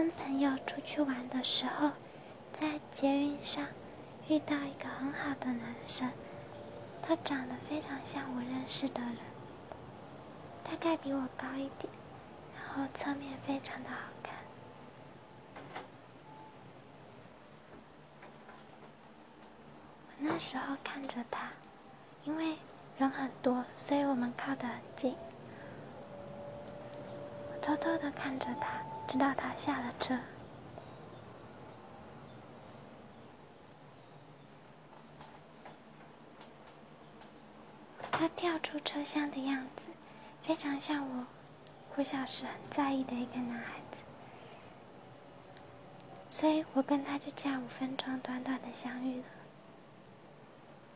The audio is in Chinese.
跟朋友出去玩的时候，在捷运上遇到一个很好的男生，他长得非常像我认识的人，大概比我高一点，然后侧面非常的好看。我那时候看着他，因为人很多，所以我们靠得很近。偷偷的看着他。直到他下了车，他跳出车厢的样子，非常像我我小时很在意的一个男孩子，所以我跟他就这样五分钟短短的相遇了。